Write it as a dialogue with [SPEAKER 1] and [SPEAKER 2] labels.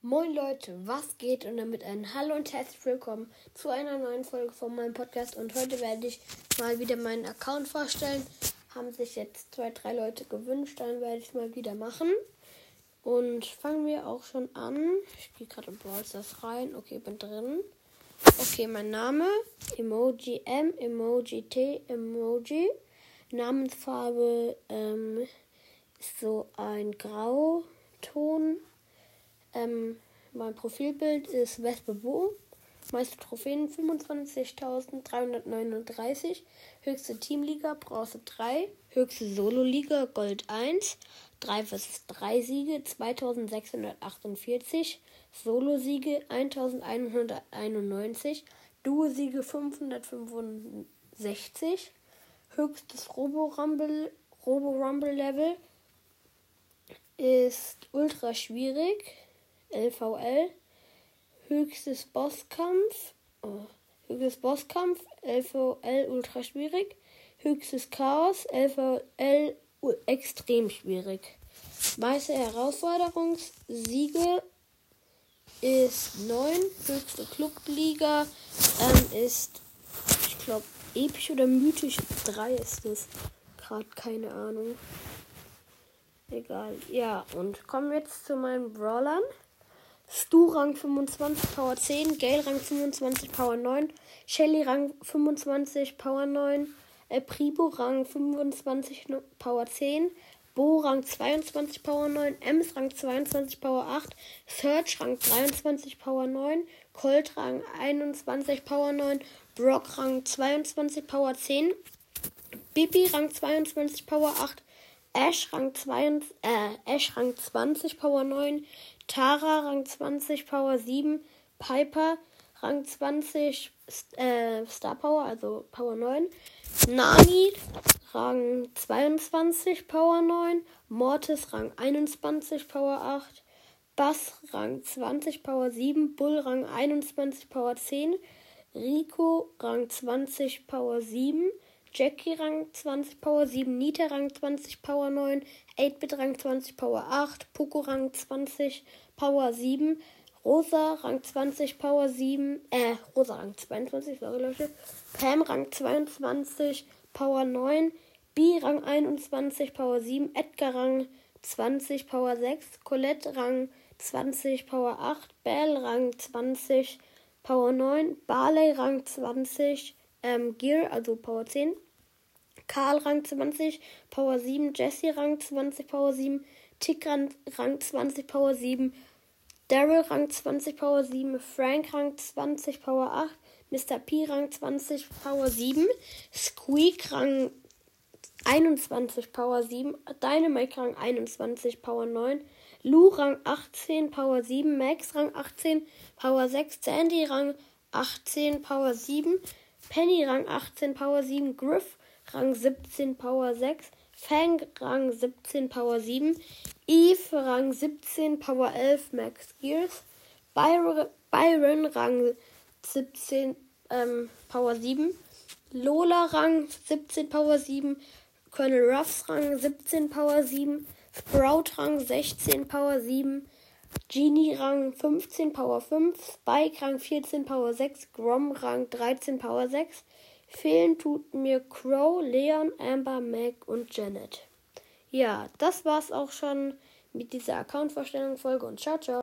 [SPEAKER 1] Moin Leute, was geht? Und damit ein Hallo und herzlich willkommen zu einer neuen Folge von meinem Podcast. Und heute werde ich mal wieder meinen Account vorstellen. Haben sich jetzt zwei, drei Leute gewünscht, dann werde ich mal wieder machen. Und fangen wir auch schon an. Ich gehe gerade in Brawl Stars rein. Okay, bin drin. Okay, mein Name Emoji M, Emoji T, Emoji. Namensfarbe ähm, ist so ein Grauton. Ähm, mein Profilbild ist Wespe Bo. Meiste Trophäen 25.339. Höchste Teamliga Bronze 3. Höchste Solo-Liga Gold 1. 3 vs 3 Siege 2648. Solo-Siege 1191. Duo-Siege 565. Höchstes Robo-Rumble Robo Level ist ultra schwierig. LVL. Höchstes Bosskampf. Oh, höchstes Bosskampf. LVL ultra schwierig. Höchstes Chaos. LVL extrem schwierig. Meiste Herausforderungssiege ist 9. Höchste Clubliga ähm, ist, ich glaube, episch oder mythisch 3 ist es. Gerade keine Ahnung. Egal. Ja, und kommen wir jetzt zu meinen Brawlern. Stu Rang 25, Power 10, Gale Rang 25, Power 9, Shelly Rang 25, Power 9, El Pribo Rang 25, Power 10, Bo Rang 22, Power 9, Ems Rang 22, Power 8, Search Rang 23, Power 9, Colt Rang 21, Power 9, Brock Rang 22, Power 10, Bibi Rang 22, Power 8, Ash Rang, 22, äh, Ash Rang 20, Power 9, Tara Rang 20, Power 7, Piper Rang 20, äh, Star Power, also Power 9, Nani Rang 22, Power 9, Mortis Rang 21, Power 8, Bass Rang 20, Power 7, Bull Rang 21, Power 10, Rico Rang 20, Power 7, Jackie Rang 20 Power 7, Nita Rang 20 Power 9, 8-Bit Rang 20 Power 8, Poco Rang 20 Power 7, Rosa Rang 20 Power 7, äh, Rosa Rang 22, sorry Leute, Pam Rang 22 Power 9, B Rang 21 Power 7, Edgar Rang 20 Power 6, Colette Rang 20 Power 8, Bell Rang 20 Power 9, Barley Rang 20 ähm, Gear, also Power 10. Karl Rang 20, Power 7, Jesse Rang 20, Power 7, Tick Rang 20, Power 7, Daryl Rang 20, Power 7, Frank Rang 20, Power 8, Mr. P Rang 20, Power 7, Squeak Rang 21, Power 7, Dynamite Rang 21, Power 9, Lou Rang 18, Power 7, Max Rang 18, Power 6, Sandy Rang 18, Power 7, Penny Rang 18, Power 7, Griff Rang 17, Power 6, Fang Rang 17, Power 7, Eve Rang 17, Power 11, Max Gears, Byron, Byron Rang 17, ähm, Power 7, Lola Rang 17, Power 7, Colonel Ruffs Rang 17, Power 7, Sprout Rang 16, Power 7, Genie Rang 15, Power 5, Spike Rang 14, Power 6, Grom Rang 13, Power 6, Fehlen tut mir Crow, Leon, Amber, Meg und Janet. Ja, das war's auch schon mit dieser Account-Vorstellung-Folge und ciao, ciao.